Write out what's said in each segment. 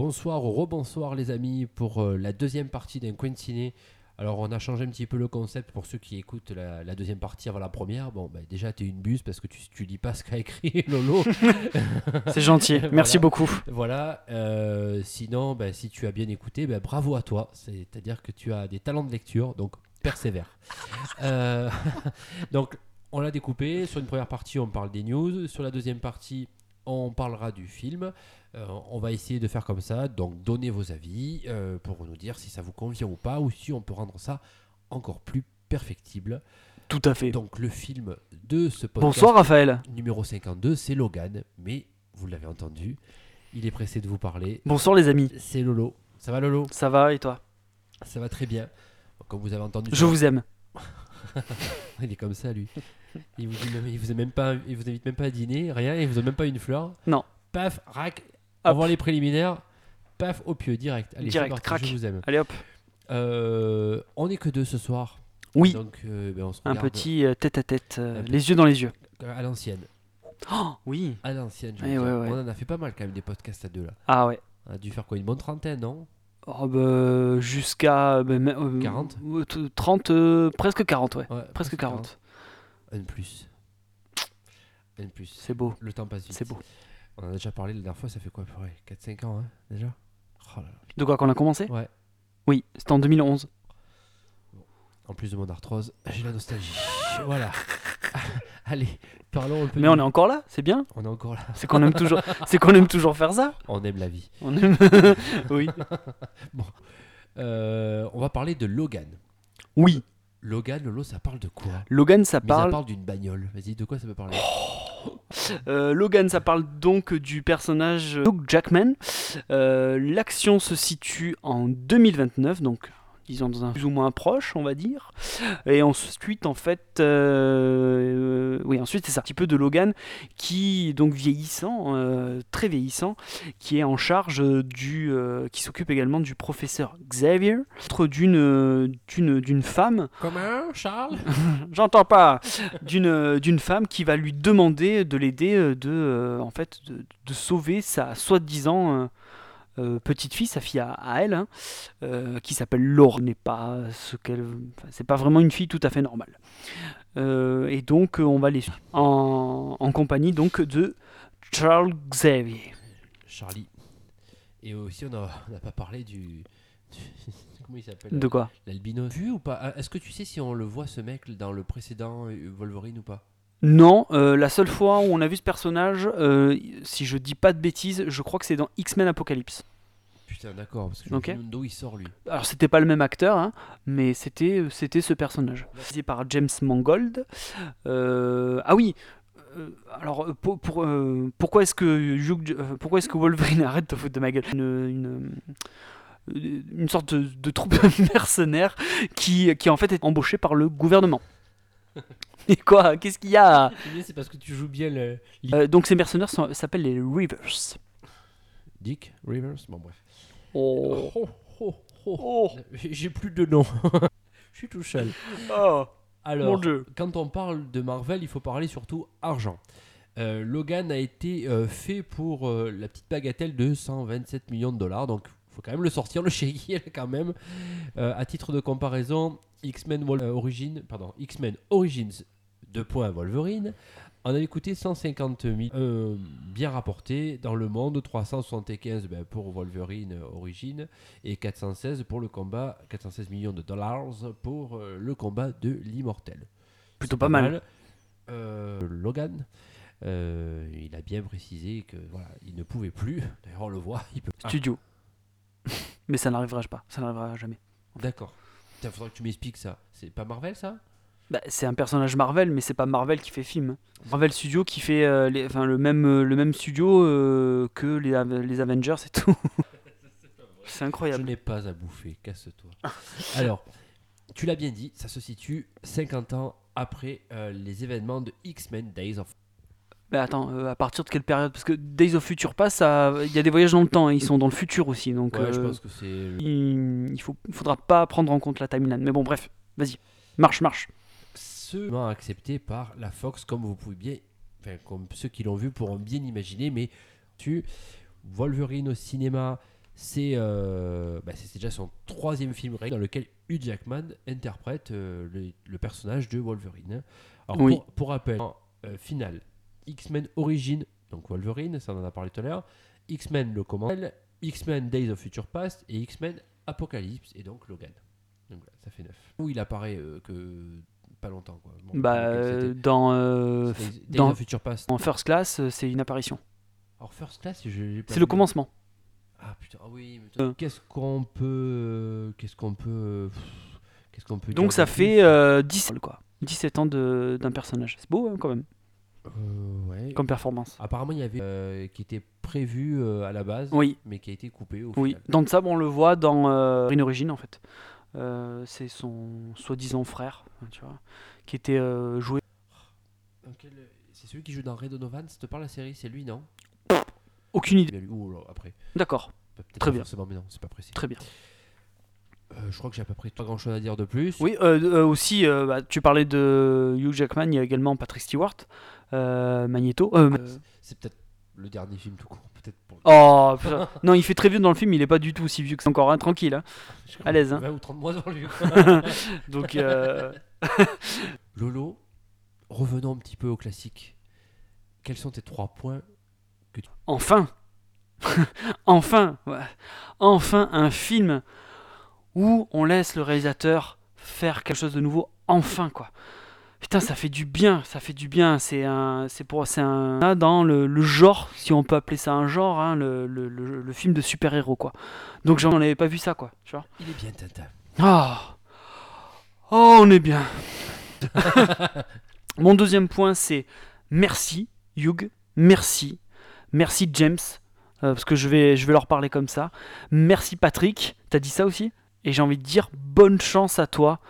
Bonsoir ou rebonsoir les amis pour euh, la deuxième partie d'un coin ciné. Alors on a changé un petit peu le concept pour ceux qui écoutent la, la deuxième partie avant la première. Bon, bah, déjà t'es une buse parce que tu, tu lis pas ce qu'a écrit Lolo. C'est gentil, merci beaucoup. voilà. euh, sinon, bah, si tu as bien écouté, bah, bravo à toi. C'est-à-dire que tu as des talents de lecture, donc persévère. Euh, donc on l'a découpé. Sur une première partie, on parle des news. Sur la deuxième partie, on parlera du film. Euh, on va essayer de faire comme ça. Donc donnez vos avis euh, pour nous dire si ça vous convient ou pas, ou si on peut rendre ça encore plus perfectible. Tout à fait. Donc le film de ce podcast Bonsoir Raphaël. numéro 52, c'est Logan. Mais vous l'avez entendu, il est pressé de vous parler. Bonsoir les amis. C'est Lolo. Ça va Lolo? Ça va et toi? Ça va très bien. Comme vous avez entendu, Je vous aime. il est comme ça lui. Il vous, dit même- il vous, même pas, il vous invite même pas à dîner, rien, il vous donne même pas une fleur. Non. Paf, rac, voit les préliminaires. Paf, au pieu, direct. Allez, Direct, parti, crac. je vous aime. Allez hop. Euh, on est que deux ce soir. Oui, Donc euh, ben, on se un petit euh, tête à tête, les yeux dans les yeux. à l'ancienne. Oh, oui. À l'ancienne, je Eh ouais, ouais. On en a fait pas mal quand même des podcasts à deux là. Ah ouais. On a dû faire quoi Une bonne trentaine, non? Oh, bah, jusqu'à bah, mais, euh, 40? euh, t- 30, euh, presque 40, ouais. Ouais, Presque 40. Un plus. Un plus. C'est beau, Le temps passe vite. c'est beau. On en a déjà parlé la dernière fois, ça fait quoi 4-5 ans hein, déjà? Oh là là. De quoi qu'on a commencé? Ouais. Oui, c'était en 2011. En plus de mon arthrose, j'ai la nostalgie. voilà. Allez, parlons un peu. Mais de- on est encore là, c'est bien? on est encore là. C'est qu'on aime toujours, c'est qu'on aime toujours faire ça? On aime la vie. On aime. oui. Euh, on va parler de Logan. Oui. Logan, Lolo, ça parle de quoi Logan, ça Mais ça parle. parle d'une bagnole. Vas-y, de quoi ça peut parler Euh, Logan, ça parle donc du personnage Hugh Jackman. Euh, L'action se situe en 2029, donc disons dans un plus ou moins proche, on va dire. Et ensuite, en fait, euh, oui, ensuite c'est ça, un petit peu de Logan qui donc vieillissant, euh, très vieillissant, qui est en charge du, euh, qui s'occupe également du professeur Xavier, d'une d'une d'une femme Comment, Charles? J'entends pas. D'une d'une femme qui va lui demander de l'aider de en fait de, de sauver sa soi-disant euh, petite fille, sa fille à, à elle, hein, euh, qui s'appelle Laure. N'est pas ce qu'elle, enfin, c'est pas vraiment une fille tout à fait normale. Euh, et donc on va les suivre en, en compagnie donc de Charles Xavier. Charlie. Et aussi, on n'a pas parlé du. du- Comment il s'appelle? De quoi? L'albino. Vu ou pas? Est-ce que tu sais si on le voit ce mec dans le précédent Wolverine ou pas? Non, euh, la seule fois où on a vu ce personnage, euh, si je dis pas de bêtises, je crois que c'est dans X-Men Apocalypse. Putain, d'accord, parce que je Ok. me demande d'où il sort lui. Alors c'était pas le même acteur, hein, mais c'était c'était ce personnage. C'est par James Mangold. Euh, ah oui. alors pour, pour, pourquoi est-ce que Hugh- pourquoi est-ce que Wolverine arrête de foutre de ma gueule? Une, une, une sorte de, de troupe mercenaire qui, qui en fait est embauchée par le gouvernement. Et quoi Qu'est-ce qu'il y a c'est parce que tu joues bien le. Euh, Donc ces mercenaires s'appellent les Rivers. Dick Rivers Bon, bref. Oh. Oh, oh, oh. J'ai plus de nom. Je suis tout seul. Oh, Alors, mon dieu. quand on parle de Marvel, il faut parler surtout argent. Euh, Logan a été euh, fait pour euh, la petite bagatelle de 127 millions de dollars, donc il faut quand même le sortir, le chéquier quand même. À titre de comparaison, X-Men euh, Origins, pardon, X-Men Origins 2. Wolverine en avait coûté 150 000, euh, bien rapporté dans le monde, 375 ben, pour Wolverine euh, Origins et 416 pour le combat, 416 millions de dollars pour euh, le combat de l'immortel. Plutôt pas mal. Euh, Logan, il a bien précisé que voilà, il ne pouvait plus. D'ailleurs, on le voit, il peut. Ah, Studio. Mais ça n'arrivera pas. Ça n'arrivera jamais. D'accord. Il faudra que tu m'expliques ça. C'est pas Marvel ça? Bah, c'est un personnage Marvel, mais c'est pas Marvel qui fait film. Marvel Studio qui fait euh, les- enfin, le, même, euh, le même studio euh, que les, les Avengers et tout. c'est Je incroyable. n'ai pas à bouffer, casse-toi. Alors, tu l'as bien dit, ça se situe 50 ans après les événements de X-Men Days of Mais attends, euh, à partir de quelle période? Parce que Days of Future Past, il y a des voyages dans le temps, hein, ils sont dans le futur aussi. Donc Ouais, je euh, pense que c'est. il, il faut, faudra pas prendre en compte la timeline. Mais bon, bref, vas-y. Marche, marche. seulement accepté par la Fox, comme vous pouvez bien, enfin, comme ceux qui l'ont vu pourront bien imaginer, mais tu Wolverine au cinéma, c'est euh, bah, déjà son troisième film dans lequel Hugh Jackman interprète euh, le, le personnage de Wolverine. Alors Oui. pour, pour rappel, en, euh, final, X-Men Origin, donc Wolverine, ça on en a parlé tout à l'heure, X-Men le commandant, X-Men Days of Future Past et X-Men Apocalypse et donc Logan. Donc voilà, ça fait 9. Où il apparaît euh, que pas longtemps quoi. Bon, Bah, euh, dans, euh, dans- Future Past. en First Class, c'est une apparition. Alors First Class, je C'est le commencement. Ah putain, ah oui. Euh. Qu'est-ce qu'on peut, qu'est-ce qu'on peut, qu'est-ce qu'on peut. Donc ça fait plus? euh, 17, quoi. 17 ans de- d'un personnage. C'est beau hein, quand même, ouais. comme performance. Apparemment, il y avait euh, qui était prévu euh, à la base, Oui, mais qui a été coupé au oui. final. Dans ça, on le voit dans euh, Green Origin en fait. Euh, c'est son soi-disant frère, hein, tu vois, qui était euh, joué. Dans quel- C'est celui qui joue dans Red Donovan. Ça te parle la série? C'est lui, non? Aucune idée. Bien lui. Après. D'accord, Peut-être Très pas bien. Forcément, mais non, c'est pas précis. très bien. Euh, je crois que j'ai à peu près pas grand-chose à dire de plus. Oui, euh, euh, aussi, euh, bah, tu parlais de Hugh Jackman, il y a également Patrick Stewart, euh, Magneto. euh, euh, C'est peut-être le dernier film tout court. Peut-être. Pour... Oh, non, il fait très vieux dans le film, il est pas du tout aussi vieux que ça encore, hein, tranquille. hein. À l'aise, hein. 20 ou 30 mois dans lui. Donc, euh, Lolo, revenons un petit peu au classique. Quels sont tes trois points enfin, enfin, ouais. enfin un film où on laisse le réalisateur faire quelque chose de nouveau, enfin quoi. Putain, ça fait du bien, ça fait du bien. C'est un, c'est pour, c'est un là, dans le, le genre, si on peut appeler ça un genre, hein, le, le, film de super héros quoi. Donc j'en avais pas vu ça quoi, tu vois. Il est bien Tintin. Ah, oh, on est bien. Mon deuxième point, c'est merci Hugh, merci, merci James, euh, parce que je vais, je vais leur parler comme ça. Merci Patrick, t'as dit ça aussi? Et j'ai envie de dire bonne chance à toi,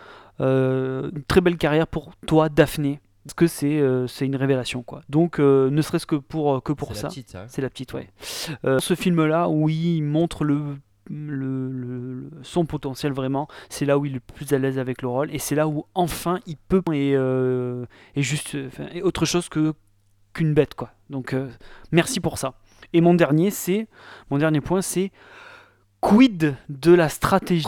une très belle carrière pour toi Daphné, parce que c'est, euh, une révélation quoi. Donc euh, ne serait-ce que pour, que pour ça. hein. C'est la petite, ouais. Euh, ce film-là, où il montre le, le- son potentiel vraiment, c'est là où il est le plus à l'aise avec le rôle, et c'est là où enfin il peut et, euh, et juste euh, et autre chose que qu'une bête, quoi. Donc euh, merci pour ça. Et mon dernier, c'est mon dernier point, c'est quid de la stratégie?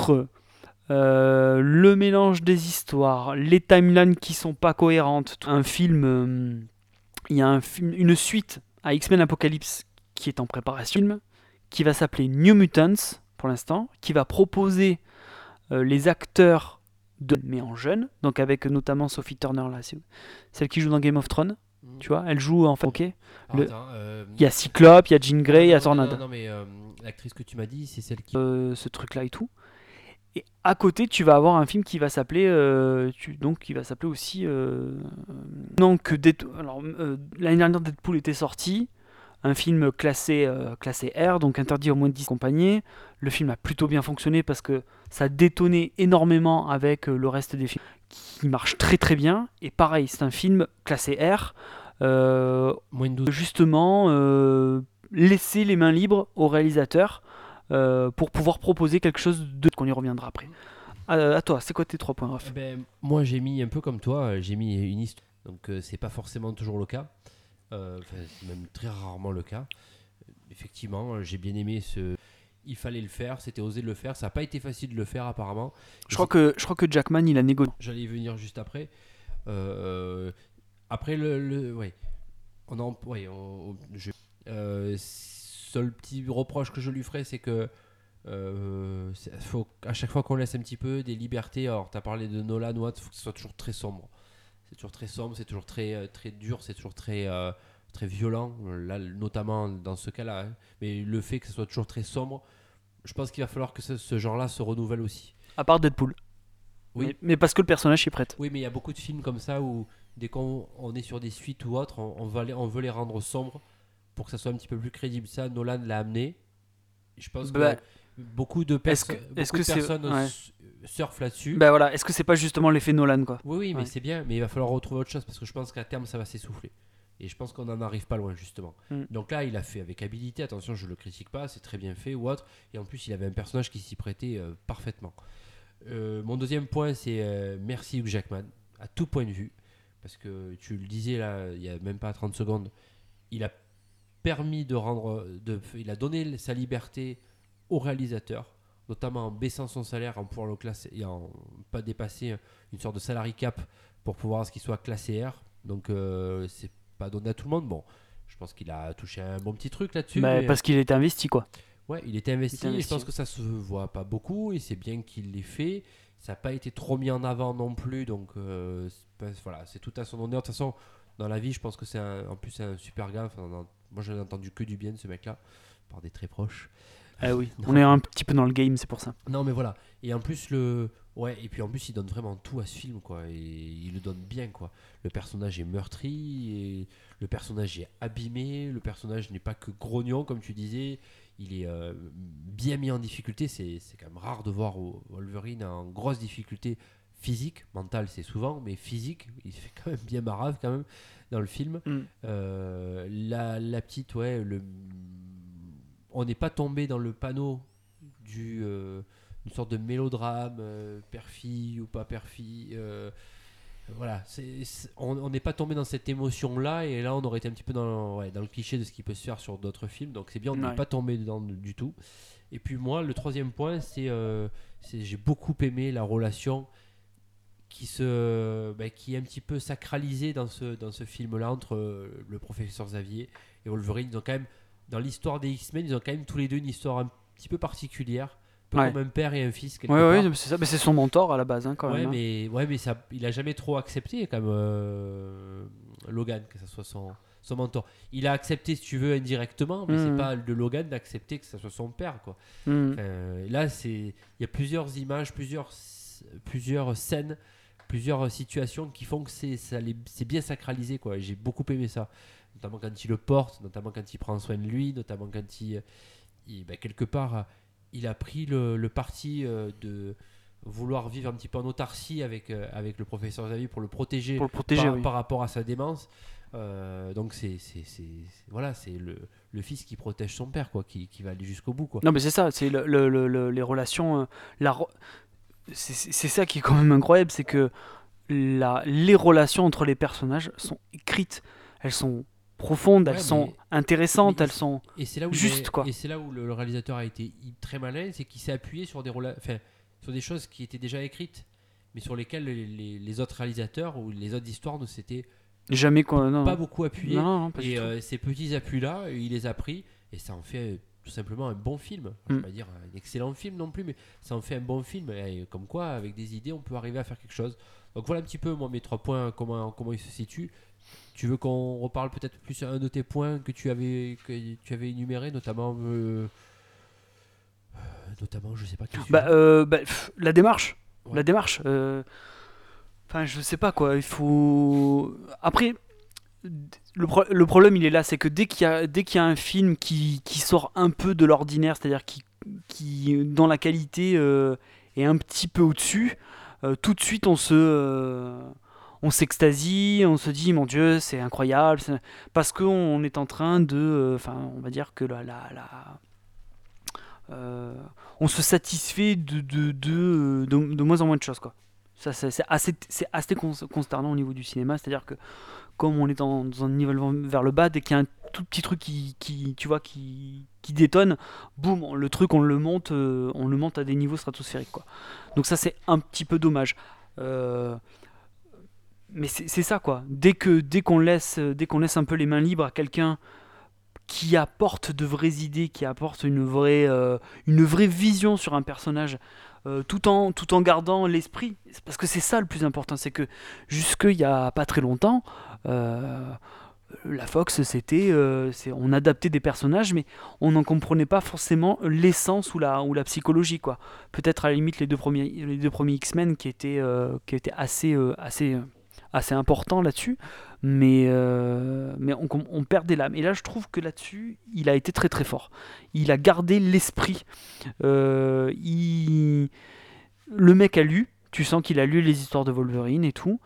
Euh, le mélange des histoires, les timelines qui sont pas cohérentes, un film, euh, il y a un film, une suite à X-Men Apocalypse qui est en préparation, film, qui va s'appeler New Mutants pour l'instant, qui va proposer euh, les acteurs de mais en jeune, donc avec notamment Sophie Turner là, celle qui joue dans Game of Thrones, Mm. tu vois, elle joue en fait. Ah, le- il y a Cyclope, il y a Jean Grey, il y a Tornado. Non, non, mais l'actrice que tu m'as dit, c'est celle qui. ce truc-là et tout. Et à côté, tu vas avoir un film qui va s'appeler, euh, tu- donc qui va s'appeler aussi. euh, non que euh, l'année dernière Deadpool était sorti, un film classé euh, classé R, donc interdit au moins de 10 compagnies. Le film a plutôt bien fonctionné parce que ça détonnait énormément avec euh, le reste des films qui marche très très bien. Et pareil, c'est un film classé R. euh, Moins de 12. justement euh, laisser les mains libres au réalisateur euh, pour pouvoir proposer quelque chose de qu'on y reviendra après. À, à toi, c'est quoi tes trois points, Raph Eh ben, moi, j'ai mis un peu comme toi, euh, j'ai mis une histoire. Donc, euh, c'est pas forcément toujours le cas. Euh, c'est même très rarement le cas. Euh, Effectivement, euh, j'ai bien aimé ce. Il fallait le faire, c'était osé le faire. Ça n'a pas été facile de le faire, apparemment. je crois, que, je crois que Jackman, il a négocié. J'allais y venir juste après. Euh, après le, le- ouais, on en, ouais, on- je- euh, seul petit reproche que je lui ferais, c'est que euh, faut à chaque fois qu'on laisse un petit peu des libertés. Alors, tu as parlé de Nolan, Watt, faut que ce soit toujours très sombre. C'est toujours très sombre, c'est toujours très euh, très dur, c'est toujours très euh, très violent. Là, notamment dans ce cas-là. hein. Mais le fait que ce soit toujours très sombre, je pense qu'il va falloir que ce, ce genre-là se renouvelle aussi. À part Deadpool. Oui. Mais, mais parce que le personnage est prêt. Oui, mais il y a beaucoup de films comme ça où dès qu'on on est sur des suites ou autres, on, on va les- on veut les rendre sombres pour que ça soit un petit peu plus crédible. Ça, Nolan l'a amené. Je pense Bah, que beaucoup de, perso- que- beaucoup de personnes ouais. s- surfent là-dessus. Ben voilà, est-ce que c'est pas justement l'effet Nolan, quoi? Oui, oui, mais ouais. c'est bien, mais il va falloir retrouver autre chose parce que je pense qu'à terme, ça va s'essouffler. Et je pense qu'on n'en arrive pas loin, justement. Mm. Donc là, il a fait avec habilité, attention, je le critique pas, c'est très bien fait ou autre. Et en plus, il avait un personnage qui s'y prêtait euh, parfaitement. Euh, mon deuxième point, c'est euh, merci Hugh Jackman, à tout point de vue. Parce que tu le disais là, il y a même pas 30 secondes, il a permis de rendre. De, il a donné sa liberté au réalisateur, notamment en baissant son salaire, en pouvoir le classer et en pas dépasser une sorte de salary cap pour pouvoir ce qu'il soit classé R. Donc euh, c'est pas donné à tout le monde. Bon, je pense qu'il a touché un bon petit truc là-dessus. Bah, mais- Parce qu'il était investi, quoi. Ouais, il était investi. Il était et je pense que ça se voit pas beaucoup et c'est bien qu'il l'ait fait. Ça n'a pas été trop mis en avant non plus, donc euh, voilà, c'est tout à son honneur. De toute façon, dans la vie, je pense que c'est en plus c'est un super gars. Enfin, dans- moi, j'en ai entendu que du bien de ce mec-là, par des très proches. Ah oui, Non. on est un petit peu dans le game, c'est pour ça. Non, mais voilà. Et en plus le, ouais, et puis en plus il donne vraiment tout à ce film, quoi. Et il le donne bien, quoi. Le personnage est meurtri, et le personnage est abîmé. Le personnage n'est pas que grognon, comme tu disais. Il est euh, bien mis en difficulté. C'est quand même rare de voir Wolverine en grosse difficulté physique, mentale c'est souvent, mais physique, il fait quand même bien marave quand même dans le film. Mm. Euh, la, la petite, ouais, le, on n'est pas tombé dans le panneau du euh, une sorte de mélodrame, euh, ou pas père-fille. euh, voilà, on on n'est pas tombé dans cette émotion-là, et là on aurait été un petit peu dans, ouais, dans le cliché de ce qui peut se faire sur d'autres films, donc c'est bien, on n'est Ouais. pas tombé dedans du tout. Et puis moi, le troisième point, c'est euh, c'est- j'ai beaucoup aimé la relation qui, se, bah, qui est un petit peu sacralisée dans ce, dans ce film-là entre euh, le professeur Xavier et Wolverine. Ils ont quand même, dans l'histoire des X-Men, ils ont quand même tous les deux une histoire un petit peu particulière, un peu Ouais. comme un père et un fils quelque Ouais, c'est ça. Mais c'est son mentor à la base, hein, quand ouais, même. hein. mais, ouais, mais ça, il a jamais trop accepté comme euh, Logan, que ça soit son, son mentor. Il a accepté, si tu veux, indirectement, mais c'est Mhm. pas de Logan d'accepter que ça soit son père, quoi. Mm. Euh, là, il y a plusieurs images, plusieurs plusieurs scènes, plusieurs situations qui font que c'est ça les- c'est bien sacralisé quoi. Et J'ai beaucoup aimé ça, notamment quand il le porte, notamment quand il prend soin de lui, notamment quand il, il- ben, quelque part il a pris le, le parti euh, de vouloir vivre un petit peu en autarcie avec euh, avec le professeur Xavier pour le protéger Pour le protéger, par, oui. par rapport à sa démence. Euh, donc c'est c'est- c'est- c'est- voilà c'est le, le fils qui protège son père quoi qui, qui va aller jusqu'au bout quoi Non, mais c'est ça, c'est le, le- le- le- les relations. euh, la re- c'est ça qui est quand même incroyable, c'est que la, les relations entre les personnages sont écrites, elles sont profondes, Ouais, elles sont intéressantes, elles sont. Et c'est là où Juste, il est- quoi. Et c'est là où le, le réalisateur a été très malin, c'est qu'il s'est appuyé sur des sur choses qui étaient déjà écrites, mais sur lesquelles les, les- les autres réalisateurs ou les autres histoires ne s'étaient Jamais quoi. Non, pas beaucoup appuyés. non, et euh, ces petits appuis-là, il les a pris et ça en fait tout simplement un bon film. Je ne Mm. vais pas dire un excellent film non plus, mais ça en fait un bon film. Et comme quoi, avec des idées, on peut arriver à faire quelque chose. Donc voilà un petit peu moi mes trois points, comment, comment ils se situent. Tu veux qu'on reparle peut-être plus un de tes points que tu avais, que tu avais énuméré, notamment. euh, euh, notamment, je sais pas. Bah, euh, bah, pff, la démarche. Ouais. La démarche. euh, Enfin, je sais pas quoi. Il faut. Après, le, le problème, il est là. C'est que dès qu'il y, y a un film qui, qui sort un peu de l'ordinaire, c'est-à-dire qui, qui, dans la qualité, euh, est un petit peu au-dessus, euh, tout de suite, on se. euh, on s'extasie, on se dit mon Dieu, c'est incroyable, parce qu'on est en train de, enfin, on va dire que la, on se satisfait de, de, de, de, de moins en moins de choses. Quoi. Ça, c'est assez, assez cons- consternant au niveau du cinéma. C'est-à-dire que comme on est dans, un nivellement vers le bas, dès qu'il y a un tout petit truc qui, tu vois, qui, détonne, boum, le truc, on le monte, euh, on le monte à des niveaux stratosphériques. Quoi. Donc ça, c'est un petit peu dommage. Euh, mais c'est ça, quoi. Dès que dès qu'on laisse, dès qu'on laisse un peu les mains libres à quelqu'un qui apporte de vraies idées, qui apporte une vraie, euh, une vraie vision sur un personnage, euh, tout, en, gardant l'esprit. Parce que c'est ça le plus important, c'est que jusqu'il n'y a pas très longtemps, euh, la Fox, c'était, euh, on adaptait des personnages, mais on n'en comprenait pas forcément l'essence ou la, psychologie. quoi. Peut-être à la limite les deux premiers, X-Men qui étaient, assez, assez importants là-dessus mais, euh, mais on, on perdait l'âme. Et là, je trouve que là-dessus, il a été très très fort. Il a gardé l'esprit. Euh, il... Le mec a lu, tu sens qu'il a lu les histoires de Wolverine et tout.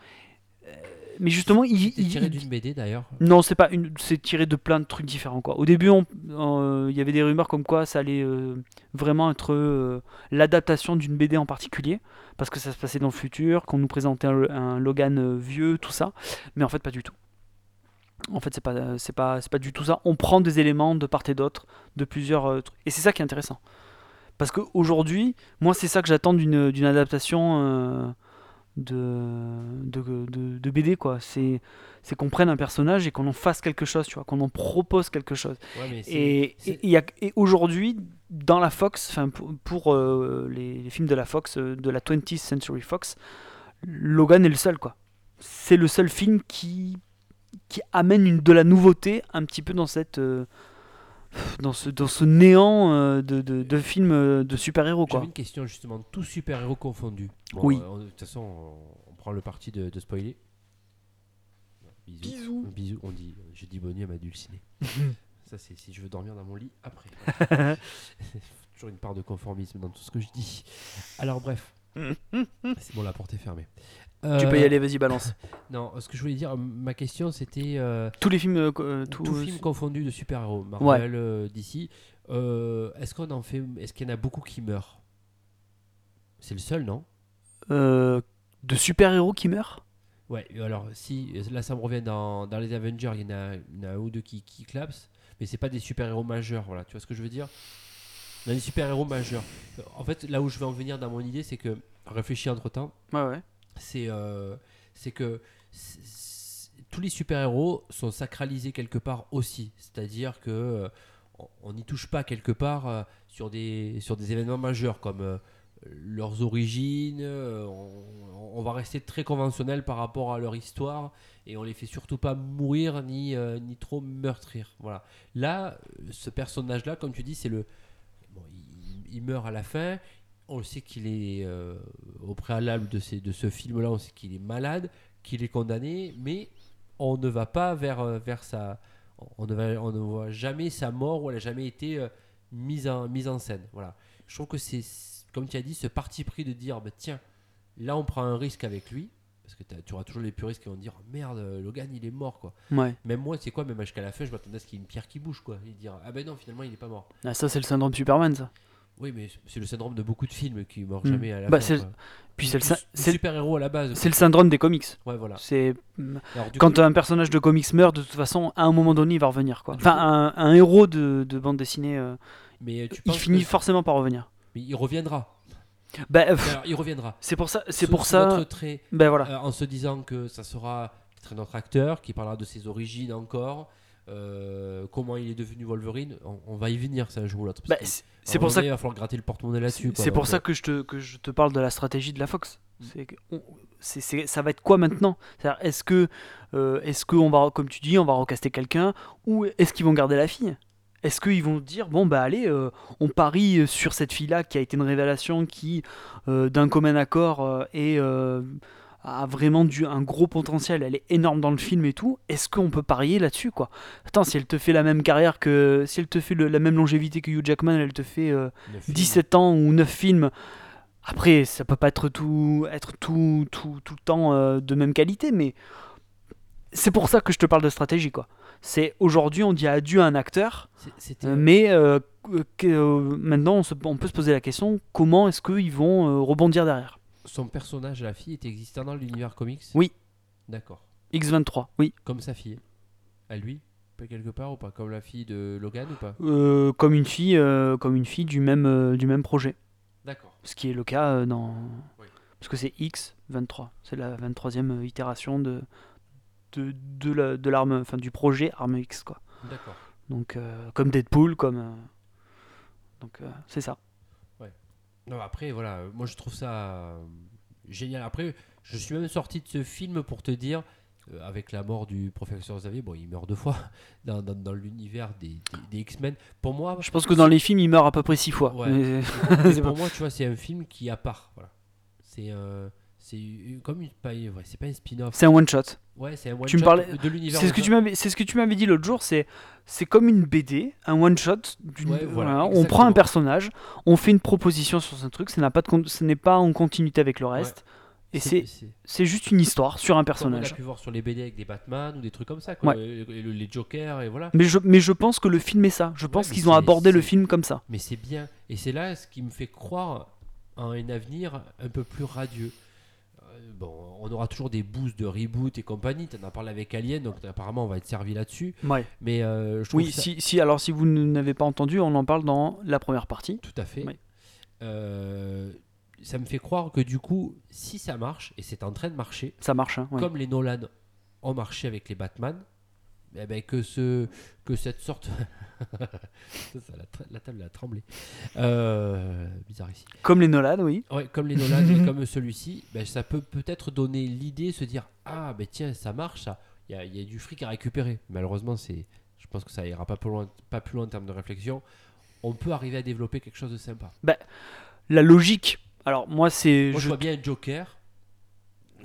Mais justement, il. C'est tiré d'une BD d'ailleurs. non, c'est pas une, c'est tiré de plein de trucs différents quoi. Au début, on- euh, il y avait des rumeurs comme quoi ça allait euh, vraiment être euh, l'adaptation d'une BD en particulier, parce que ça se passait dans le futur, qu'on nous présentait un, un Logan vieux, tout ça. Mais en fait, pas du tout. En fait, c'est pas, c'est pas, c'est pas du tout ça. On prend des éléments de part et d'autre, de plusieurs trucs, et c'est ça qui est intéressant. Parce qu'aujourd'hui, moi, c'est ça que j'attends d'une d'une adaptation de, de, de- de BD, quoi. C'est c'est qu'on prenne un personnage et qu'on en fasse quelque chose, tu vois, qu'on en propose quelque chose. Ouais, Et, et, et aujourd'hui, dans la Fox, enfin pour, pour, euh, les, les films de la Fox, euh, de la 20th Century Fox, Logan est le seul, quoi. C'est le seul film qui, qui amène une, de la nouveauté un petit peu dans cette. euh, dans ce, dans ce néant euh, de, de, de films euh, de super-héros, quoi. J'avais une question justement, tous super-héros confondus. Bon, Oui. euh, de toute façon, on, on prend le parti de, de spoiler. Bisous. Bisous. Bisous, on dit, j'ai dit bonne nuit à ma dulcinée. Ça, c'est si je veux dormir dans mon lit après. Toujours une part de conformisme dans tout ce que je dis. Alors, bref. c'est bon, la porte est fermée. Tu peux y Euh, aller, vas-y, balance. Non, ce que je voulais dire, ma question c'était euh, Tous les films. euh, tous films confondus de super-héros, Marvel, DC. euh, est-ce qu'on en fait, est-ce qu'il y en a beaucoup qui meurent? C'est le seul, non? De super-héros qui meurent? Ouais, alors si, là ça me revient dans, dans les Avengers, il y en a, il y en a un ou deux qui, qui clapsent, mais c'est pas des super-héros majeurs, voilà, tu vois ce que je veux dire? Dans les super-héros majeurs. En fait, là où je veux en venir dans mon idée, c'est que, réfléchis entre temps, Ouais, ouais. C'est euh, c'est que tous les super-héros sont sacralisés quelque part aussi. C'est-à-dire que euh, on- n'y touche pas quelque part euh, sur, des, sur des événements majeurs comme leurs origines. on, va rester très conventionnel par rapport à leur histoire et on les fait surtout pas mourir ni, ni trop meurtrir. Voilà. Là, ce personnage-là, comme tu dis, c'est le. il meurt à la fin. On sait qu'il est euh, au préalable de, ces, de ce film-là, on sait qu'il est malade, qu'il est condamné, mais on ne va pas vers, euh, vers sa. On ne, va- on ne voit jamais sa mort ou elle n'a jamais été euh, mise, en, mise en scène. Voilà. Je trouve que c'est, comme tu as dit, ce parti pris de dire bah, tiens, là on prend un risque avec lui, parce que tu auras toujours les puristes qui vont dire merde, Logan il est mort quoi. Ouais. Même moi, c'est quoi, même jusqu'à la fin, je m'attendais à ce qu'il y ait une pierre qui bouge quoi. Et dire ah ben non, finalement il est pas mort. Ah, ça, c'est le syndrome Superman, ça. Oui, mais c'est le syndrome de beaucoup de films qui meurent Hmm. jamais à la Bah, fin. c'est- quoi. Puis c'est le, le- super-héros à la base. c'est le syndrome des comics. Ouais, voilà. C'est du quand coup, un personnage de comics meurt, de toute façon, à un moment donné, il va revenir. Quoi. Enfin, un, un héros de, de bande dessinée, euh, mais tu il finit que- forcément par revenir. mais il reviendra. Bah, euh, pff, Alors, il reviendra. c'est pour ça. C'est pour ça. notre trait, Ben voilà. euh, en se disant que ça sera peut-être autre acteur qui parlera de ses origines encore. Euh, comment il est devenu Wolverine, on, on va y venir, c'est un jour ou l'autre. Bah, c'est pour ça. donné, Il va falloir gratter le porte-monnaie là-dessus. C'est pour donc, ça euh, que je te que je te parle de la stratégie de la Fox. Mm. Ça va être quoi maintenant? Est-ce que euh, est-ce que on va comme tu dis on va recaster quelqu'un? Ou est-ce qu'ils vont garder la fille? Est-ce qu'ils vont dire bon bah allez euh, on parie sur cette fille là qui a été une révélation qui euh, d'un commun accord est a vraiment du, un gros potentiel, elle est énorme dans le film et tout. Est-ce qu'on peut parier là-dessus quoi? Attends, si elle te fait la même carrière que si elle te fait le- la même longévité que Hugh Jackman, elle te fait euh, le film- 17 ans ou 9 films. Après, ça peut pas être tout, être tout, tout, tout le temps euh, de même qualité, mais c'est pour ça que je te parle de stratégie, quoi. C'est aujourd'hui, on dit adieu à un acteur, euh, mais euh, que- euh, maintenant, on, se- on peut se poser la question comment est-ce qu'ils vont rebondir derrière? Son personnage, la fille, était existant dans l'univers comics? Oui. D'accord. X23, oui. Comme sa fille? À lui? Quelque part ou pas? Comme la fille de Logan ou pas? Euh, comme une fille, euh, comme une fille du même, euh, du même projet. D'accord. Ce qui est le cas dans. Oui. Parce que c'est X23. C'est la 23e itération de, de, de, la- de l'arme, enfin du projet Arme X, quoi. D'accord. Donc, comme Deadpool, comme. Donc, c'est ça. Non, après, voilà, euh, moi je trouve ça euh, génial. Après, je suis même sorti de ce film pour te dire, euh, avec la mort du professeur Xavier, bon, il meurt deux fois dans, dans- dans l'univers des, des- des X-Men. Pour moi, Je pense que dans les films, il meurt à peu près six fois. Ouais. Mais- pour moi, tu vois, c'est un film qui est à part. Voilà. C'est euh, c'est comme une, ouais, c'est pas un spin-off. c'est un one shot. Ouais, c'est un one Tu me parlais- de l'univers. C'est ce que tu m'avais, c'est ce que tu m'avais dit l'autre jour. C'est, c'est comme une BD, un one shot. d'une- Ouais, voilà, on prend un personnage, on fait une proposition sur un truc. Ça n'a pas de, con- ce n'est pas en continuité avec le reste. Et c'est, c'est c'est juste une histoire sur un comme on a personnage. pu voir sur les BD avec des Batman ou des trucs comme ça, quoi. Ouais. Et le- les Jokers et voilà. Mais je, mais je pense que le film est ça. Je pense qu'ils ont abordé le film comme ça. Mais c'est bien. Et c'est là ce qui me fait croire en un avenir un peu plus radieux. Bon, on aura toujours des boosts de reboot et compagnie. Tu en as parlé avec Alien, donc apparemment on va être servi là-dessus. Ouais. Mais euh, je trouve Oui, ça- si, si, alors si vous n'avez pas entendu, on en parle dans la première partie. Tout à fait. Euh, ça me fait croire que du coup, si ça marche, et c'est en train de marcher, Ça marche, hein, ouais. comme les Nolan ont marché avec les Batman, eh ben que, ce, que cette sorte. Ça, ça, la, table a tremblé. Euh, bizarre ici. Comme les Nolan, oui. Ouais, comme les Nolan et comme celui-ci, ben, ça peut peut-être donner l'idée, se dire Ah, ben tiens, ça marche, ça. Il y a, il y a du fric à récupérer. Malheureusement, c'est, je pense que ça ira pas plus, loin, pas plus loin en termes de réflexion. On peut arriver à développer quelque chose de sympa. La logique. Alors, moi, c'est. Moi, je je- vois bien un Joker.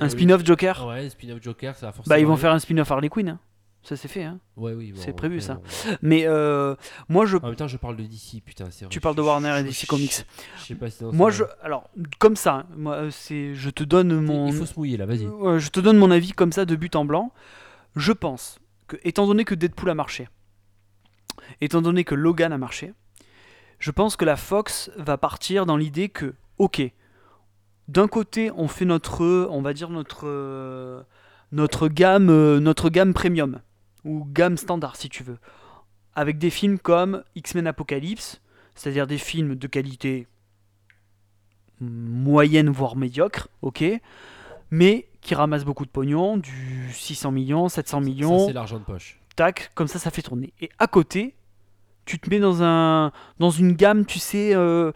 Un spin-off Joker Ouais, un spin-off Joker, ça va forcément. Bah, ils vont faire un spin-off Harley Quinn. hein. Ça, c'est fait. Hein. Ouais, oui, c'est prévu, ça. Mais euh, moi, je. En même temps, je parle de DC, putain, c'est vrai. Tu parles de Warner et DC Comics. Je sais pas si Moi, je. Alors, comme ça, hein, moi, euh, c'est. Je te donne mon. Il faut se mouiller là, vas-y. Ouais, je te donne mon avis comme ça de but en blanc. Je pense que, étant donné que Deadpool a marché, étant donné que Logan a marché, je pense que la Fox va partir dans l'idée que, ok, d'un côté, on fait notre, on va dire notre, euh, notre gamme, euh, notre gamme premium ou gamme standard si tu veux, avec des films comme X-Men Apocalypse, c'est-à-dire des films de qualité moyenne voire médiocre, ok, mais qui ramassent beaucoup de pognon, du 600 millions, 700 Ça, millions, c'est l'argent de poche. tac, comme ça, ça fait tourner. Et à côté, tu te mets dans un dans une gamme, tu sais, euh,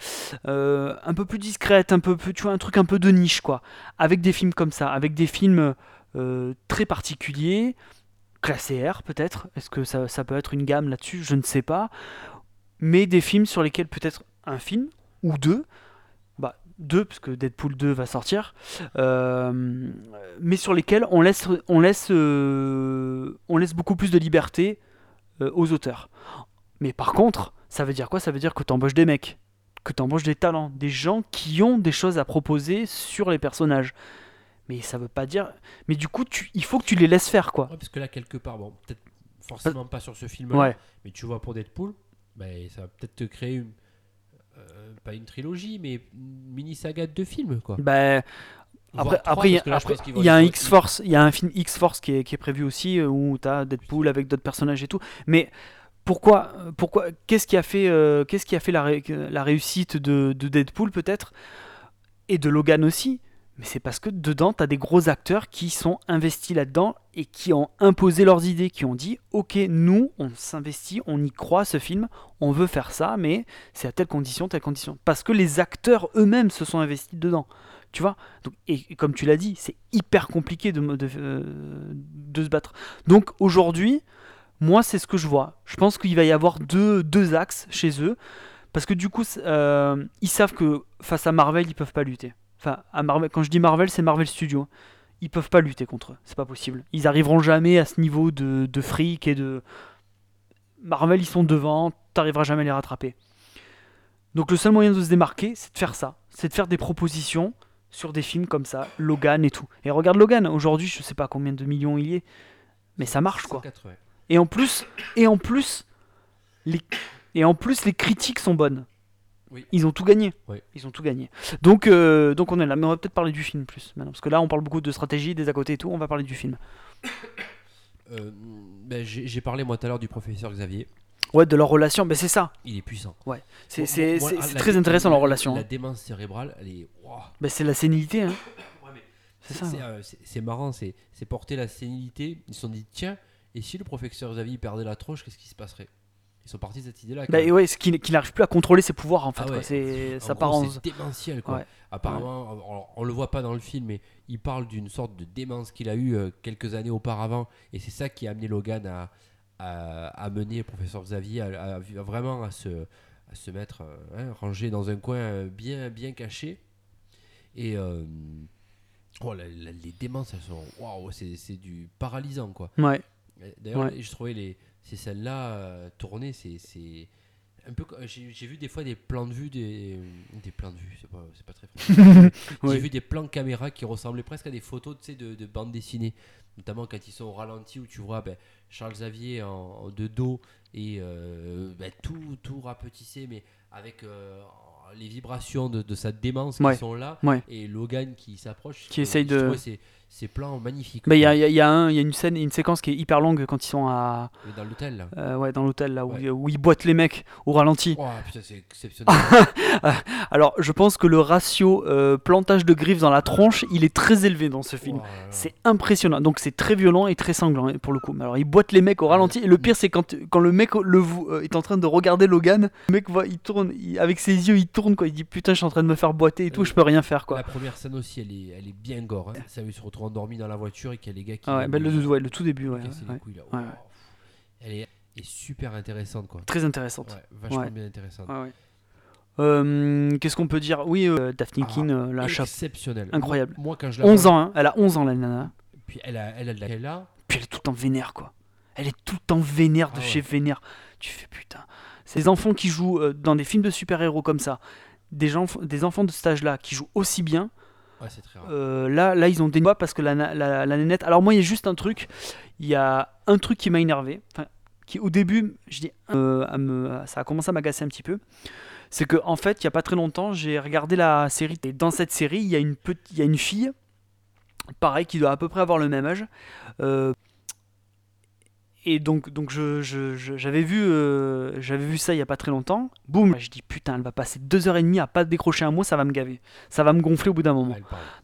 euh, un peu plus discrète, un peu plus, tu vois, un truc un peu de niche, quoi, avec des films comme ça, avec des films euh, très particuliers, classés R peut-être? Est-ce que ça, ça peut être une gamme là-dessus? Je ne sais pas. Mais des films sur lesquels peut-être un film ou deux, bah deux parce que Deadpool 2 va sortir, euh, mais sur lesquels on laisse on laisse euh, on laisse beaucoup plus de liberté euh, aux auteurs. Mais par contre, ça veut dire quoi? Ça veut dire que tu embauches des mecs, que tu embauches des talents, des gens qui ont des choses à proposer sur les personnages. Mais ça veut pas dire. Mais du coup, tu... il faut que tu les laisses faire, quoi. Ouais, parce que là, quelque part, bon, peut-être forcément pas sur ce film Ouais. mais tu vois pour Deadpool, ben, ça va peut-être te créer une. euh, pas une trilogie, mais une mini saga de deux films, quoi. Voire Après, après, il y a- y un X-Force, il y a un film X-Force qui est, qui est prévu aussi euh, où tu as Deadpool avec d'autres personnages et tout. Mais pourquoi, pourquoi qu'est-ce qui a fait, euh, qu'est-ce qui a fait la, ré- la réussite de, de Deadpool peut-être? Et de Logan aussi Mais c'est parce que dedans, tu as des gros acteurs qui sont investis là-dedans et qui ont imposé leurs idées, qui ont dit Ok, nous, on s'investit, on y croit ce film, on veut faire ça, mais c'est à telle condition, telle condition. Parce que les acteurs eux-mêmes se sont investis dedans. Tu vois? Donc, et, comme tu l'as dit, c'est hyper compliqué euh, de se battre. Donc aujourd'hui, moi, c'est ce que je vois. Je pense qu'il va y avoir deux, axes chez eux. Parce que du coup, euh, ils savent que face à Marvel, ils peuvent pas lutter. Enfin, à Marvel, quand je dis Marvel, c'est Marvel Studios. Ils peuvent pas lutter contre eux. C'est pas possible. Ils arriveront jamais à ce niveau de, de fric et de. Marvel, ils sont devant. T'arriveras jamais à les rattraper. Donc le seul moyen de se démarquer, c'est de faire ça. C'est de faire des propositions sur des films comme ça, Logan et tout. Et regarde Logan, aujourd'hui, je sais pas combien de millions il y est, mais ça marche quoi. 180. Et en plus, et en plus, les, et en plus, les critiques sont bonnes. Oui. Ils ont tout gagné. Oui. Ils ont tout gagné. Donc, euh, donc on est là. Mais on va peut-être parler du film plus maintenant, parce que là, on parle beaucoup de stratégie, des à côté et tout. On va parler du film. Euh, ben, J'ai parlé moi tout à l'heure du professeur Xavier. Ouais, de leur relation. Ben c'est ça. Il est puissant. Moi- c'est- c'est très intéressant leur relation. La hein. démence cérébrale, elle est. Ben, c'est la sénilité. Hein. Ouais, C'est euh, marrant, c'est c'est porter la sénilité. Ils se sont dit, tiens, et si le professeur Xavier perdait la tronche, qu'est-ce qui se passerait? Ils sont partis de cette idée-là. même. ouais, c'est qu'il n'arrive plus à contrôler ses pouvoirs en fait. Ah ouais. C'est ça part en- C'est démentiel, quoi. Ouais. Apparemment, alors, on le voit pas dans le film, mais il parle d'une sorte de démence qu'il a eu euh, quelques années auparavant, et c'est ça qui a amené Logan à, à, à mener le professeur Xavier à, vraiment à se, à se mettre euh, hein, rangé dans un coin euh, bien, bien caché. Et euh, oh, la- la- les démences, elles sont waouh, c'est c'est du paralysant, quoi. Ouais. D'ailleurs, Ouais. je trouvais les, ces scènes-là euh, tournées, c'est, c'est un peu. J'ai, j'ai vu des fois des plans de vue, des, des plans de vue, c'est pas, c'est pas très français. J'ai vu des plans caméra qui ressemblaient presque à des photos tu sais, de, de bande dessinée, notamment quand ils sont au ralenti où tu vois ben, Charles Xavier en, en- de dos et euh, ben, tout, tout rapetissé, mais avec euh, les vibrations de, de sa démence Ouais. qui sont là Ouais. et Logan qui s'approche. Qui essaye je de- trouvais c'est- ces plans magnifiques. Bah, il y, a, y a- y a y une scène, une séquence qui est hyper longue quand ils sont à, Mais Dans l'hôtel, euh, ouais, dans l'hôtel là où, Ouais. où ils boitent les mecs au ralenti. Oh putain, c'est exceptionnel. Alors, je pense que le ratio euh, plantage de griffes dans la tronche, il est très élevé dans ce film. Oh. C'est impressionnant. Donc c'est très violent et très sanglant hein, pour le coup. Mais Alors ils boitent les mecs au ralenti. Et le pire c'est quand, quand le mec le, euh, est en train de regarder Logan, le mec voit, il tourne, il- avec ses yeux il tourne quoi. Il dit putain je suis en train de me faire boiter et tout, Euh, je peux rien faire quoi. La première scène aussi, elle est, elle est bien gore. Hein. Ça, il se retrouve endormi dans la voiture et qu'il y a les gars qui. Ah ouais, bah, le, lui ouais, le tout début ouais, les couilles, là. Oh, Elle est, est super intéressante quoi. Très intéressante. Vachement bien intéressante. Euh, Qu'est-ce qu'on peut dire? Oui, euh, Daphne Ah, Keane, euh, la chape. Exceptionnelle. Incroyable. Moi, quand je la 11 vois- ans, hein. elle a 11 ans la nana. Puis elle a, elle a de la elle a- Puis elle est tout le temps vénère quoi. Elle est tout le temps vénère de Ah chez vénère. Tu fais putain. Ces enfants qui jouent euh, dans des films de super-héros comme ça, des, gens, des enfants de cet âge-là qui jouent aussi bien, Euh, là, là ils ont des parce que la, la, la nénette. Alors moi il y a juste un truc, il y a un truc qui m'a énervé, qui au début, je dis, euh, ça a commencé à m'agacer un petit peu. C'est que en fait, il y a pas très longtemps, j'ai regardé la série et dans cette série, il y a une y a une fille, pareil, qui doit à peu près avoir le même âge. euh, et donc, donc je, je- je- j'avais vu, euh, j'avais vu ça il y a pas très longtemps. Boum, je dis putain, elle va passer deux heures et demie à pas décrocher un mot, ça va me gaver, ça va me gonfler au bout d'un moment.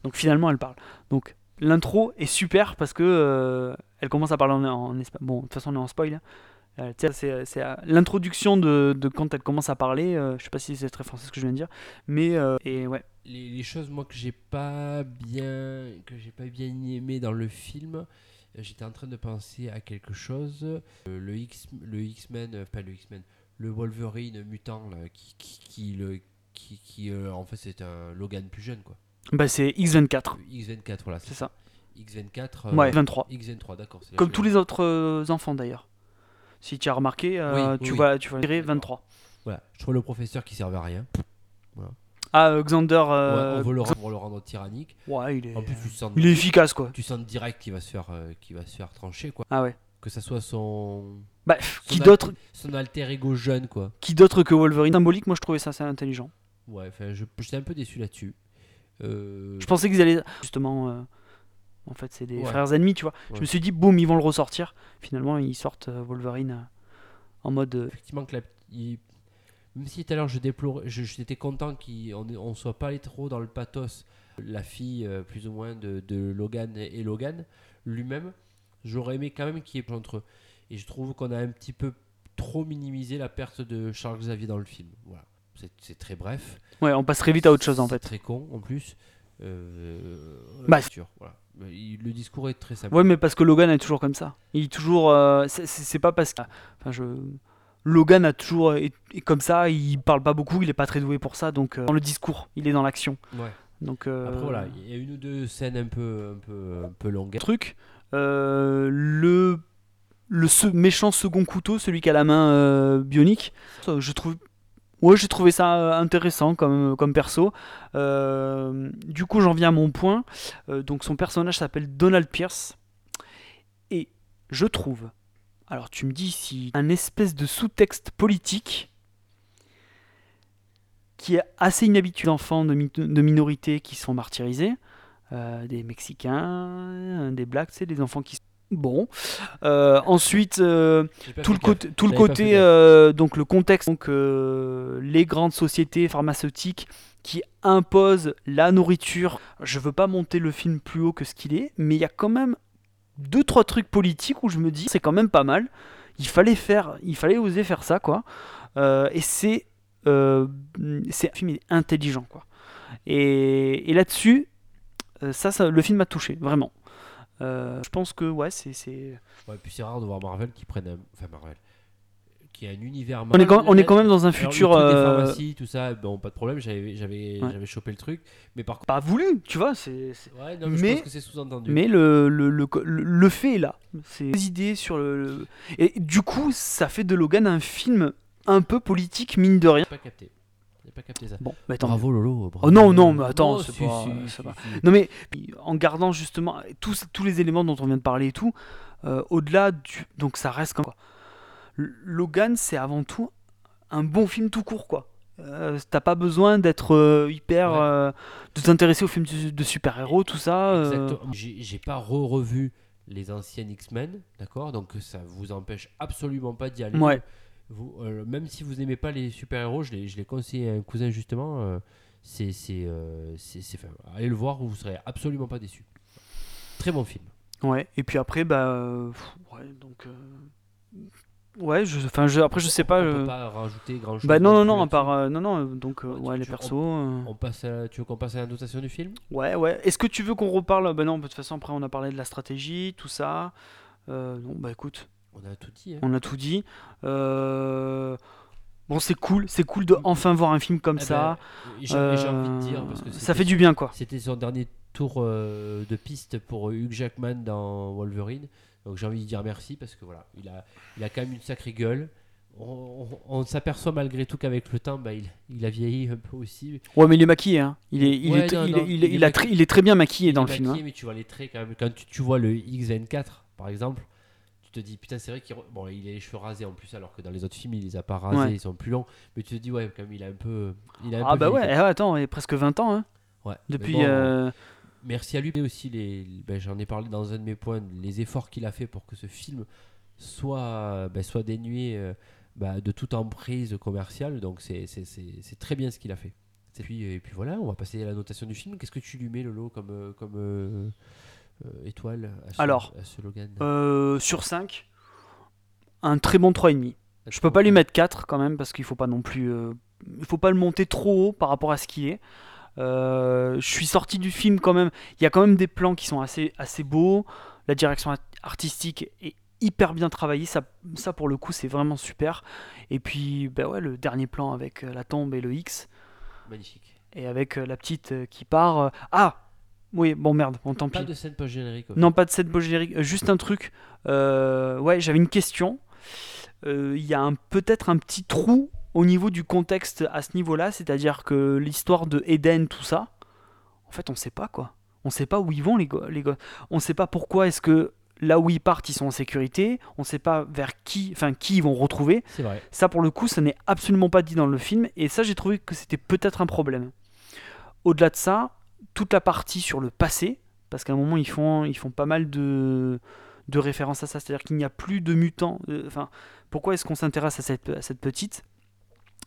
Donc finalement, elle parle. Donc l'intro est super parce que euh, elle commence à parler en, en espagnol. Bon, de toute façon, on est en spoil. hein. Euh, c'est, l'introduction de, de quand elle commence à parler. je sais pas si c'est très français ce que je viens de dire, mais et ouais. Les, les choses moi que j'ai pas bien que j'ai pas bien aimé dans le film, j'étais en train de penser à quelque chose. Euh, le X le X-Men, euh, pas le X-Men, le Wolverine mutant là, qui qui, qui le qui, qui, euh, en fait c'est un Logan plus jeune quoi. Bah c'est X24, Le X24 voilà, c'est ça. X24. euh, Ouais, 23. X23 d'accord. Comme tous les autres euh, enfants d'ailleurs. Si tu as remarqué, euh, Oui, tu oui, vois, tu D'accord. 23. Voilà, je trouve le professeur qui servait à rien. Ah, euh, Xander. Ouais, euh, on veut le rendre, pour le rendre tyrannique. ouais, il est. En plus tu sens il est efficace quoi. tu sens direct qu'il va se faire euh, qu'il va se faire trancher quoi. Ah ouais. Que ça soit son Bah, Son qui d'autre, son alter ego jeune quoi. qui d'autre que Wolverine Symbolique, moi je trouvais ça assez intelligent. Ouais, enfin, je j'étais un peu déçu là-dessus. Euh, Je pensais qu'ils allaient justement. en fait, c'est des Ouais. frères ennemis, tu vois. Je Ouais. me suis dit, boum, ils vont le ressortir. Finalement, ils sortent Wolverine en mode. effectivement que la, il- même si tout à l'heure je déplorais, j'étais content qu'on ne soit pas allé trop dans le pathos, la fille euh, plus ou moins de, de Logan et, et Logan lui-même, j'aurais aimé quand même qu'il y ait entre eux. Et je trouve qu'on a un petit peu trop minimisé la perte de Charles Xavier dans le film. Voilà, c'est très bref. Ouais, on passerait vite à autre chose en fait. Très con en plus. Euh, Bah, bien sûr, voilà. Le discours est très simple. Ouais, mais parce que Logan est toujours comme ça. Il est toujours. euh, c'est pas parce que. Enfin, je. Logan a toujours est, est comme ça. Il parle pas beaucoup. Il est pas très doué pour ça. Donc, euh, dans le discours, il est dans l'action. Ouais. Donc. euh, Après voilà, il y a une ou deux scènes un peu, un peu, un peu longues. truc. euh, le le se- méchant second couteau, celui qui a la main euh, bionique, je trouve. Ouais, j'ai trouvé ça euh, intéressant comme, comme perso. Euh, du coup, j'en viens à mon point. Euh, donc, son personnage s'appelle Donald Pierce. Et je trouve. Alors, tu me dis si. Un espèce de sous-texte politique qui est assez inhabituel d'enfants de, mi- de minorités qui sont martyrisés. Euh, des Mexicains, des Blacks, c'est des enfants qui. Bon. Euh, ensuite, euh, tout le côté, tout le euh, donc le contexte, donc euh, les grandes sociétés pharmaceutiques qui imposent la nourriture. Je veux pas monter le film plus haut que ce qu'il est, mais il y a quand même deux trois trucs politiques où je me dis c'est quand même pas mal. Il fallait faire, il fallait oser faire ça quoi. Euh, et c'est euh, c'est un film intelligent quoi. Et, et là-dessus, euh, ça, ça, le film m'a touché vraiment. Je pense que ouais, c'est c'est Ouais, puis c'est rare de voir Marvel qui prenne un... Enfin Marvel. Qui a un univers on est quand, on est quand même dans un Alors, le futur truc des euh, pharmacies, tout ça, bon, pas de problème, j'avais j'avais Ouais. j'avais chopé le truc. Mais par contre. pas voulu, tu vois, c'est c'est- Ouais, non, mais, je pense que c'est sous-entendu. mais le, le, le, le- le fait est là. C'est des idées sur le, Et du coup, ça fait de Logan un film un peu politique, mine de rien. J'ai pas capté. J'ai pas capté ça. Bon, mais attends. Bravo Lolo. bravo. Oh non, non, mais attends, Oh, c'est si, pas- si, c'est si, pas- si. Non mais en gardant justement tous, tous les éléments dont on vient de parler et tout, euh, au-delà du... Donc ça reste comme quoi. Logan, c'est avant tout un bon film tout court, quoi. Euh, T'as pas besoin d'être euh, hyper. Ouais. euh, de t'intéresser aux films de, de super-héros, tout ça. Exactement. J'ai pas re-revu les anciennes X-Men, d'accord? Donc ça vous empêche absolument pas d'y aller. Ouais. Vous, même si vous n'aimez pas les super-héros, je l'ai conseillé à un cousin justement. c'est allez le voir, vous serez absolument pas déçu. Très bon film. Ouais, et puis après, bah. pff, ouais, donc. Ouais, je, enfin, je, après, je sais pas. On peut pas rajouter grand chose. Bah non, non, non, à part. euh, non, non, euh, donc, euh, Ouais, les persos. euh, On passe à- tu veux qu'on passe à la notation du film? Ouais, ouais. Est-ce que tu veux qu'on reparle? Bah non, de toute façon, après, on a parlé de la stratégie, tout ça. Euh, non, bah écoute, On a tout dit. hein. on a tout dit. Bon, c'est cool, c'est cool de enfin voir un film comme Eh ça. ben, j'ai envie de dire parce que ça fait du bien, quoi. C'était son dernier tour de piste pour Hugh Jackman dans Wolverine. Donc j'ai envie de dire merci parce que voilà, il a, il a quand même une sacrée gueule. On, on- on s'aperçoit malgré tout qu'avec le temps, bah, il, il a vieilli un peu aussi. Ouais, mais il est maquillé, hein. Il est, il Ouais, est, non, il, non, il est- il est il a maquillé. très- il est très bien maquillé Il dans le film. hein. mais tu vois les traits quand même. Quand tu, tu vois le X24 par exemple, tu te dis putain, c'est vrai qu'il bon, il a les cheveux rasés en plus, alors que dans les autres films, il les a pas rasés, Ouais. ils sont plus longs. Mais tu te dis, ouais, quand même, il a un peu. Il a un Ah peu bah vieilli, ouais, quoi. eh, attends, il a presque 20 ans, hein. Ouais, Depuis. bon, euh, Merci à lui, mais aussi les, ben, j'en ai parlé dans un de mes points, les efforts qu'il a fait pour que ce film soit, ben, soit dénué euh, ben, de toute emprise commerciale. Donc c'est, c'est, c'est- c'est très bien ce qu'il a fait. Et puis, et puis voilà, on va passer à la notation du film. Qu'est-ce que tu lui mets, Lolo, comme, euh, comme euh, euh, étoile à ce, Alors, à ce Logan? sur 5, un très bon 3,5. Je peux pas lui mettre 4 quand même parce qu'il faut pas non plus. il faut pas le monter trop haut par rapport à ce qui est. Euh, je suis sorti du film quand même. Il y a quand même des plans qui sont assez, assez beaux. La direction art- artistique est hyper bien travaillée. Ça, ça pour le coup, c'est vraiment super. Et puis, bah ouais, le dernier plan avec euh, la tombe et le X. Magnifique. Et avec euh, la petite qui part. Ah Oui, bon merde, bon tant pis. Pas de scène post-générique. au Non, pas de cette beau générique. Juste un truc. Euh, ouais, j'avais une question. Euh, Il y a peut-être un petit trou au niveau du contexte à ce niveau-là, c'est-à-dire que l'histoire de Eden, tout ça, en fait, on sait pas quoi. On sait pas où ils vont les gars. Les gars. On sait pas pourquoi est-ce que là où ils partent, ils sont en sécurité. On sait pas vers qui, enfin qui ils vont retrouver. Vrai. Ça, pour le coup, ça n'est absolument pas dit dans le film, et ça, j'ai trouvé que c'était peut-être un problème. Au-delà de ça, toute la partie sur le passé, parce qu'à un moment, ils font, ils font pas mal de, de références à ça, c'est-à-dire qu'il n'y a plus de mutants. euh, pourquoi est-ce qu'on s'intéresse à cette, à cette petite?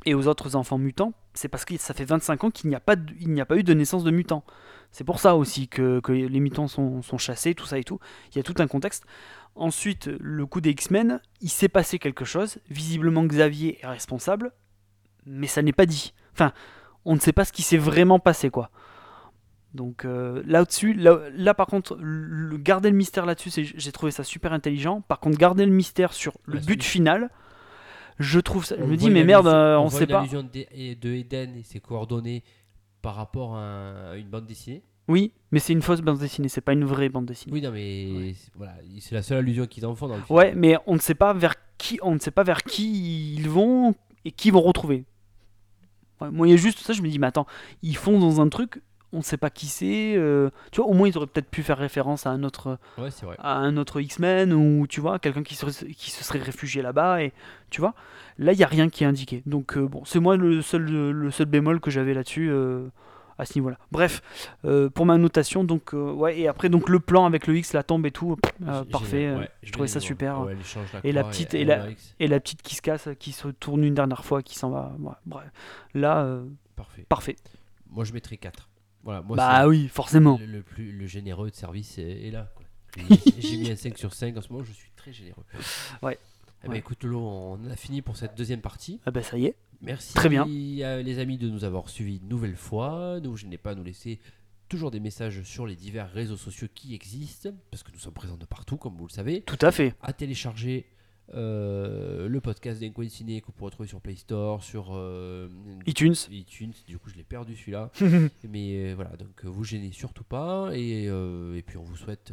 Et aux autres enfants mutants C'est parce que ça fait 25 ans qu'il n'y a, pas de- il n'y a pas eu de naissance de mutants. C'est pour ça aussi que, que les mutants sont, sont chassés, tout ça et tout. Il y a tout un contexte. Ensuite, le coup des X-Men, il s'est passé quelque chose. Visiblement, Xavier est responsable, mais ça n'est pas dit. Enfin, on ne sait pas ce qui s'est vraiment passé, quoi. Donc euh, là-dessus, là, là, par contre, le, garder le mystère là-dessus, j'ai trouvé ça super intelligent. Par contre, garder le mystère sur le La but suite. final, je trouve ça. Je On me dis, mais merde, euh, on voit sait pas. allusion de, de Eden et ses coordonnées par rapport à une bande dessinée. Oui, mais c'est une fausse bande dessinée, c'est pas une vraie bande dessinée. Oui, non, mais c'est- voilà, c'est la seule allusion qu'ils en font dans le film. Ouais, mais on ne sait pas vers qui, on ne sait pas vers qui ils vont et qui ils vont retrouver. Ouais, moi, il y a juste ça, je me dis, mais attends, ils font dans un truc, on ne sait pas qui c'est. euh, tu vois, au moins ils auraient peut-être pu faire référence à un autre, Ouais, c'est vrai. à un autre X-Men ou tu vois, quelqu'un qui, qui se serait réfugié là-bas et tu vois, là il y a rien qui est indiqué. Donc euh, bon, c'est moi le seul, le seul bémol que j'avais là-dessus. euh, à ce niveau-là. Bref, pour ma notation, donc ouais, et après donc le plan avec le X, la tombe et tout, parfait. ouais, je trouvais ça super. ouais, Et la petite- et et la-. Et la petite qui se casse, qui se tourne une dernière fois, qui s'en va. Bref. Là, Parfait. parfait. Moi, je mettrais 4. Voilà, moi, bah oui, forcément. le, le plus le généreux de service est, est là. quoi. J'ai- mis un 5 sur 5 en ce moment, je suis très généreux. Ouais. Eh ben, Ouais. écoute, Lolo, on a fini pour cette deuxième partie. Ah bah ça y est. Merci Très bien. à les amis de nous avoir suivis une nouvelle fois. Nous, je n'ai pas à nous laisser toujours des messages sur les divers réseaux sociaux qui existent, parce que nous sommes présents de partout, comme vous le savez. Tout à fait. À télécharger euh, le podcast coin ciné que vous pourrez trouver sur Play Store, sur euh, iTunes. iTunes. Du coup, je l'ai perdu celui-là. Mais euh, voilà, donc vous gênez surtout pas. Et, et puis, on vous souhaite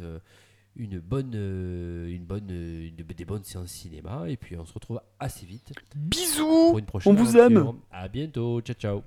une bonne, une bonne, une- des bonnes séances cinéma. Et puis, on se retrouve assez vite Bisous pour une prochaine on vous aime. À bientôt. Ciao, ciao.